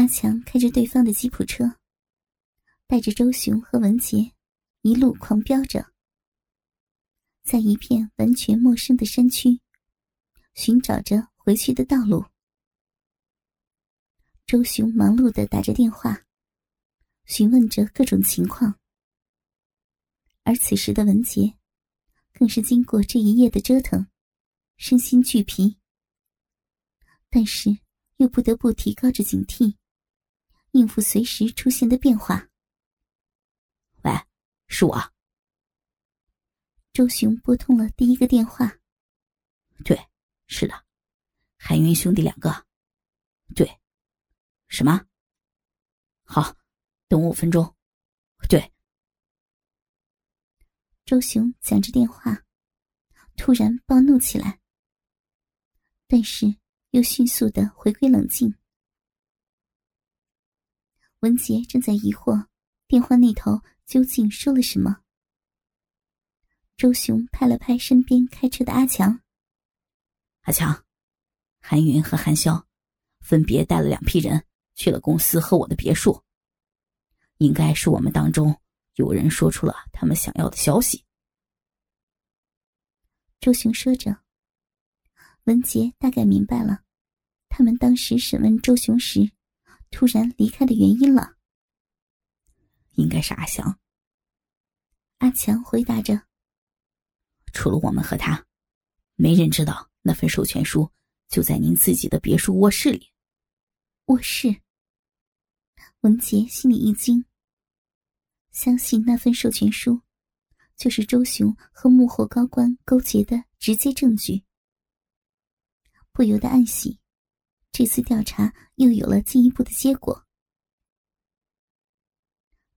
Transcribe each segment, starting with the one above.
阿强开着对方的吉普车，带着周雄和文杰一路狂飙着，在一片完全陌生的山区寻找着回去的道路。周雄忙碌的打着电话，询问着各种情况，而此时的文杰更是经过这一夜的折腾，身心俱疲，但是又不得不提高着警惕。应付随时出现的变化。喂，是我。周雄拨通了第一个电话。对，是的，韩云兄弟两个。对，什么？好，等我五分钟。对。周雄讲着电话，突然暴怒起来，但是又迅速的回归冷静。文杰正在疑惑，电话那头究竟说了什么。周雄拍了拍身边开车的阿强：“阿强，韩云和韩潇分别带了两批人去了公司和我的别墅，应该是我们当中有人说出了他们想要的消息。”周雄说着，文杰大概明白了，他们当时审问周雄时。突然离开的原因了，应该是阿翔。阿强回答着：“除了我们和他，没人知道那份授权书就在您自己的别墅卧室里。”卧室。文杰心里一惊，相信那份授权书就是周雄和幕后高官勾结的直接证据，不由得暗喜。这次调查又有了进一步的结果。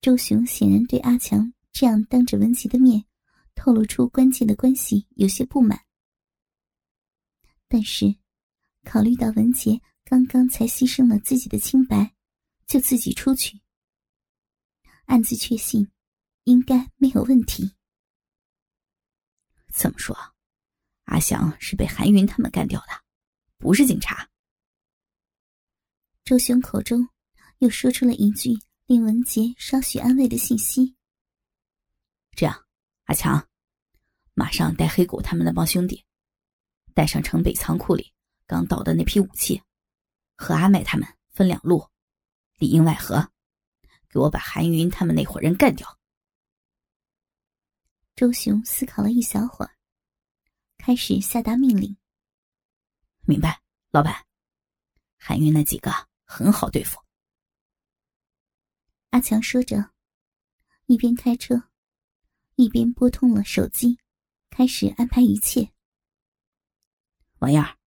周雄显然对阿强这样当着文琪的面透露出关键的关系有些不满，但是考虑到文杰刚刚才牺牲了自己的清白，就自己出去，暗自确信应该没有问题。怎么说？阿翔是被韩云他们干掉的，不是警察。周雄口中又说出了一句令文杰稍许安慰的信息：“这样，阿强，马上带黑狗他们那帮兄弟，带上城北仓库里刚到的那批武器，和阿麦他们分两路，里应外合，给我把韩云他们那伙人干掉。”周雄思考了一小会儿，开始下达命令：“明白，老板，韩云那几个。”很好对付。阿强说着，一边开车，一边拨通了手机，开始安排一切。王燕儿。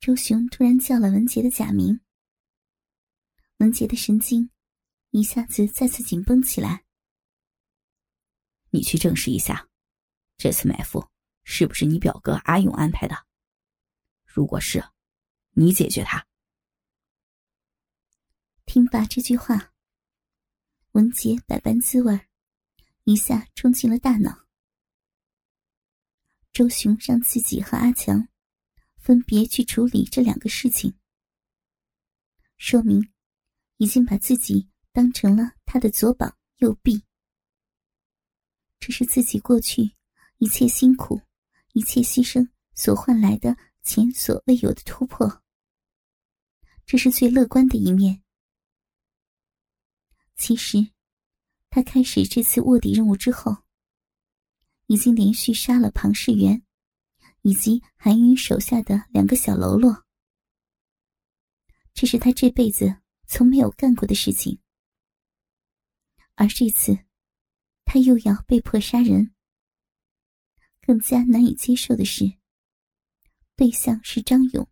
周雄突然叫了文杰的假名，文杰的神经一下子再次紧绷起来。你去证实一下，这次埋伏是不是你表哥阿勇安排的？如果是，你解决他。听罢这句话，文杰百般滋味一下冲进了大脑。周雄让自己和阿强分别去处理这两个事情，说明已经把自己当成了他的左膀右臂。这是自己过去一切辛苦、一切牺牲所换来的前所未有的突破。这是最乐观的一面。其实，他开始这次卧底任务之后，已经连续杀了庞世元以及韩云手下的两个小喽啰。这是他这辈子从没有干过的事情。而这次，他又要被迫杀人。更加难以接受的是，对象是张勇。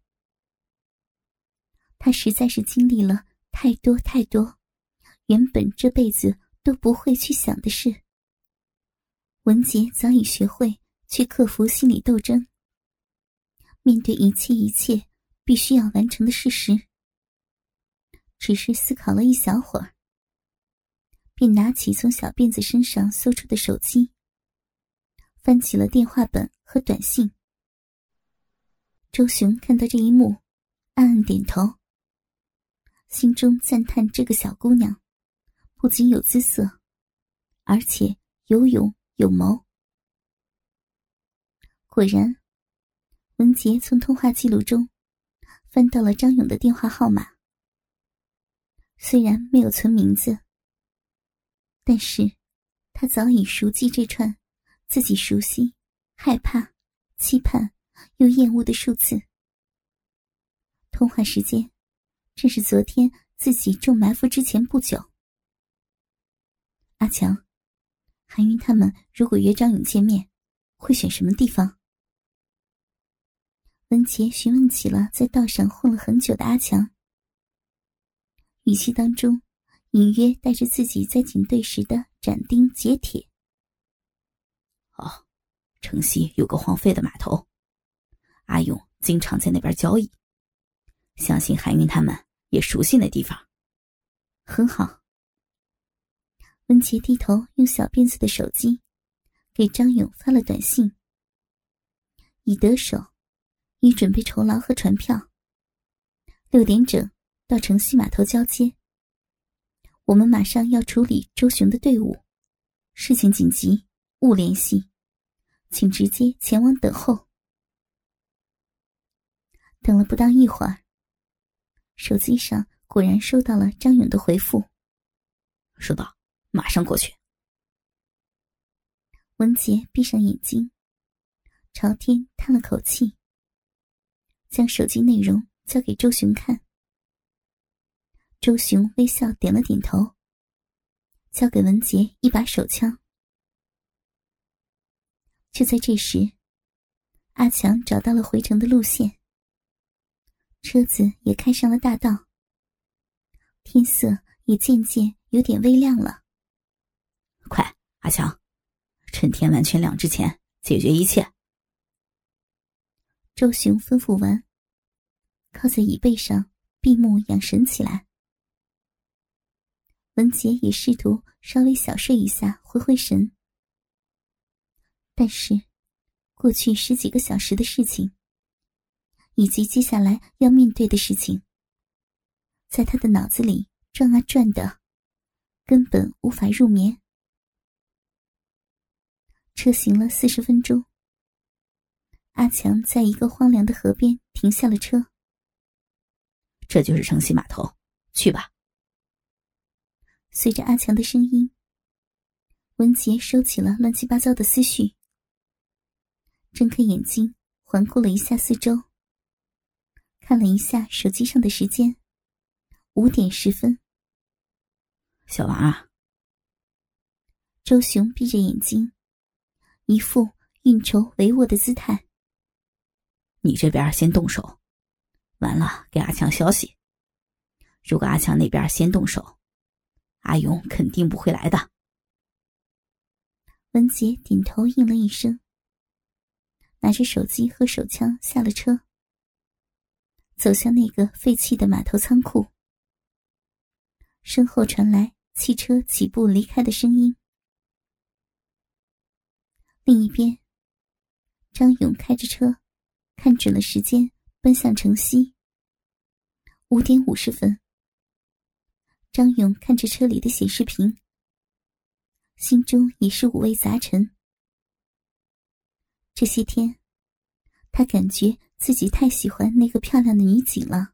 他实在是经历了太多太多。原本这辈子都不会去想的事，文杰早已学会去克服心理斗争，面对一切一切必须要完成的事实。只是思考了一小会儿，便拿起从小辫子身上搜出的手机，翻起了电话本和短信。周雄看到这一幕，暗暗点头。心中赞叹这个小姑娘，不仅有姿色，而且有勇有谋。果然，文杰从通话记录中翻到了张勇的电话号码。虽然没有存名字，但是他早已熟记这串自己熟悉、害怕、期盼又厌恶的数字。通话时间正是昨天自己中埋伏之前不久。阿强，韩云他们如果约张勇见面，会选什么地方？文杰询问起了在道上混了很久的阿强。语气当中，隐约带着自己在警队时的斩钉截铁。哦，城西有个荒废的码头，阿勇经常在那边交易，相信韩云他们也熟悉那地方。很好。温杰低头用小辫子的手机，给张勇发了短信：“已得手，已准备酬劳和船票。六点整。”到城西码头交接，我们马上要处理周雄的队伍，事情紧急，勿联系，请直接前往等候。等了不到一会儿，手机上果然收到了张勇的回复：“收到，马上过去。”文杰闭上眼睛，朝天叹了口气，将手机内容交给周雄看。周雄微笑点了点头，交给文杰一把手枪。就在这时，阿强找到了回城的路线，车子也开上了大道。天色也渐渐有点微亮了。快，阿强，趁天完全亮之前解决一切。周雄吩咐完，靠在椅背上闭目养神起来。文杰也试图稍微小睡一下，回回神。但是，过去十几个小时的事情，以及接下来要面对的事情，在他的脑子里转啊转的，根本无法入眠。车行了四十分钟，阿强在一个荒凉的河边停下了车。这就是城西码头，去吧。随着阿强的声音，文杰收起了乱七八糟的思绪，睁开眼睛，环顾了一下四周，看了一下手机上的时间，五点十分。小王啊，周雄闭着眼睛，一副运筹帷幄的姿态。你这边先动手，完了给阿强消息。如果阿强那边先动手。阿勇肯定不会来的。文杰点头应了一声，拿着手机和手枪下了车，走向那个废弃的码头仓库。身后传来汽车起步离开的声音。另一边，张勇开着车，看准了时间，奔向城西。五点五十分。张勇看着车里的显示屏，心中也是五味杂陈。这些天，他感觉自己太喜欢那个漂亮的女警了，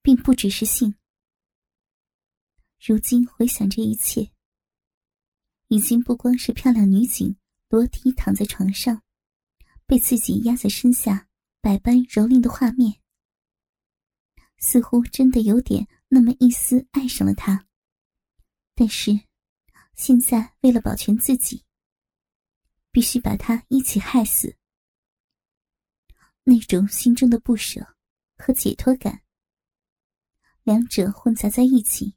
并不只是性。如今回想这一切，已经不光是漂亮女警裸体躺在床上，被自己压在身下，百般蹂躏的画面。似乎真的有点那么一丝爱上了他，但是现在为了保全自己，必须把他一起害死。那种心中的不舍和解脱感，两者混杂在一起，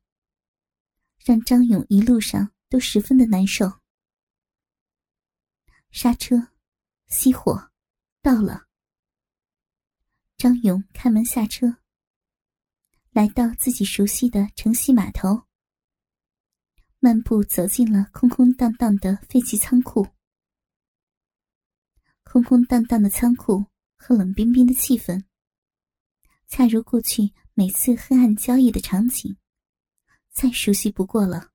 让张勇一路上都十分的难受。刹车，熄火，到了。张勇开门下车。来到自己熟悉的城西码头，漫步走进了空空荡荡的废弃仓库。空空荡荡的仓库和冷冰冰的气氛，恰如过去每次黑暗交易的场景，再熟悉不过了。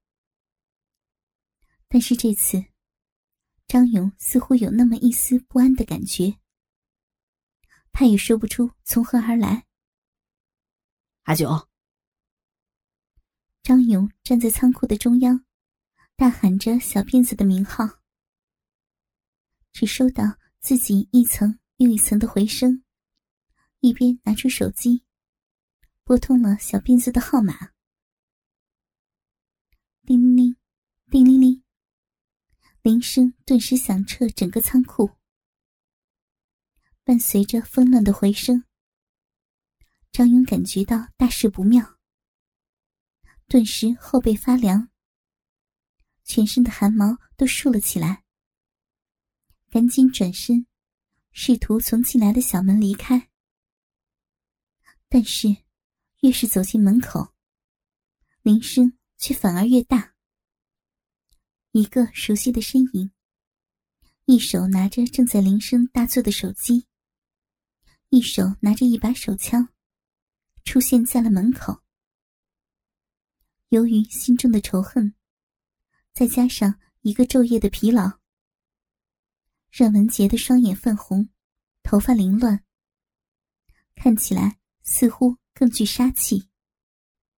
但是这次，张勇似乎有那么一丝不安的感觉，他也说不出从何而来。阿九，张勇站在仓库的中央，大喊着小辫子的名号。只收到自己一层又一层的回声，一边拿出手机，拨通了小辫子的号码。叮铃铃，叮铃铃。铃声顿时响彻整个仓库，伴随着纷乱的回声，张勇感觉到大事不妙，顿时后背发凉，全身的汗毛都竖了起来，赶紧转身，试图从进来的小门离开，但是越是走进门口，铃声却反而越大。一个熟悉的身影，一手拿着正在铃声大作的手机，一手拿着一把手枪，出现在了门口。由于心中的仇恨，再加上一个昼夜的疲劳，让文杰的双眼泛红，头发凌乱，看起来似乎更具杀气。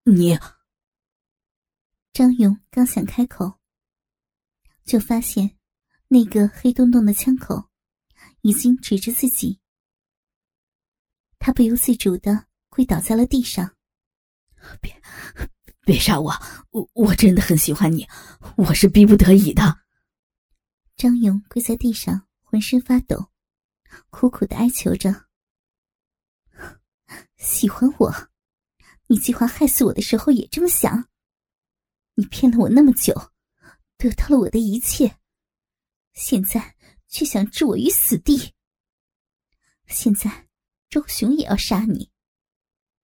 你，张勇刚想开口。就发现，那个黑洞洞的枪口已经指着自己，他不由自主的跪倒在了地上。别，别杀我！我我真的很喜欢你，我是逼不得已的。张勇跪在地上，浑身发抖，苦苦的哀求着：“喜欢我？你计划害死我的时候也这么想？你骗了我那么久。”得到了我的一切，现在却想置我于死地。现在周雄也要杀你，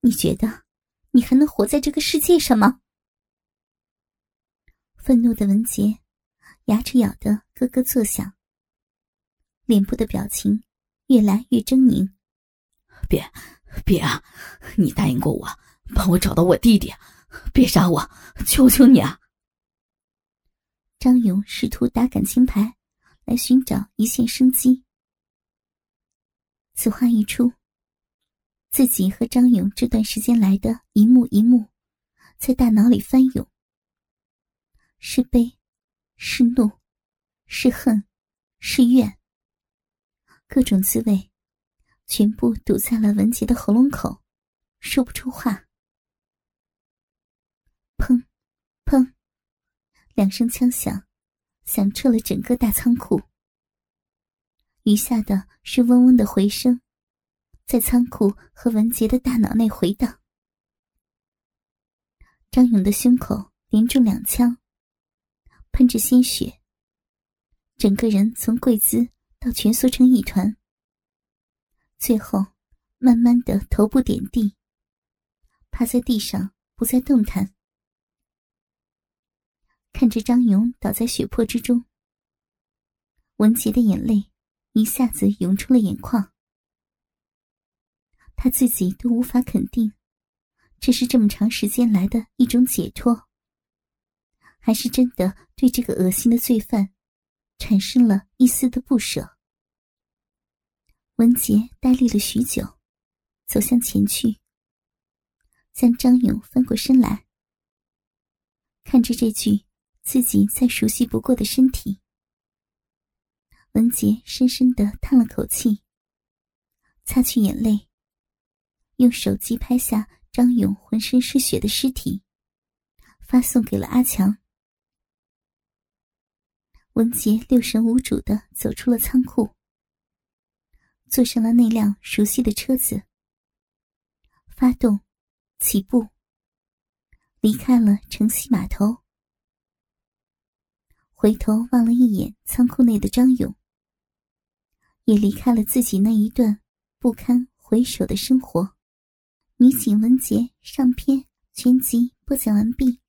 你觉得你还能活在这个世界上吗？愤怒的文杰牙齿咬得咯咯作响，脸部的表情越来越狰狞。别，别啊！你答应过我，帮我找到我弟弟，别杀我，求求你啊！张勇试图打感情牌，来寻找一线生机。此话一出，自己和张勇这段时间来的一幕一幕，在大脑里翻涌。是悲，是怒，是恨，是怨，各种滋味，全部堵在了文杰的喉咙口，说不出话。砰，砰。两声枪响，响彻了整个大仓库。余下的是嗡嗡的回声，在仓库和文杰的大脑内回荡。张勇的胸口连中两枪，喷着鲜血，整个人从跪姿到蜷缩成一团，最后慢慢的头部点地，趴在地上不再动弹。看着张勇倒在血泊之中，文杰的眼泪一下子涌出了眼眶。他自己都无法肯定，这是这么长时间来的一种解脱，还是真的对这个恶心的罪犯产生了一丝的不舍。文杰呆立了许久，走向前去，将张勇翻过身来，看着这具。自己再熟悉不过的身体，文杰深深的叹了口气，擦去眼泪，用手机拍下张勇浑身是血的尸体，发送给了阿强。文杰六神无主的走出了仓库，坐上了那辆熟悉的车子，发动，起步，离开了城西码头。回头望了一眼仓库内的张勇，也离开了自己那一段不堪回首的生活。女警文杰上篇全集播讲完毕。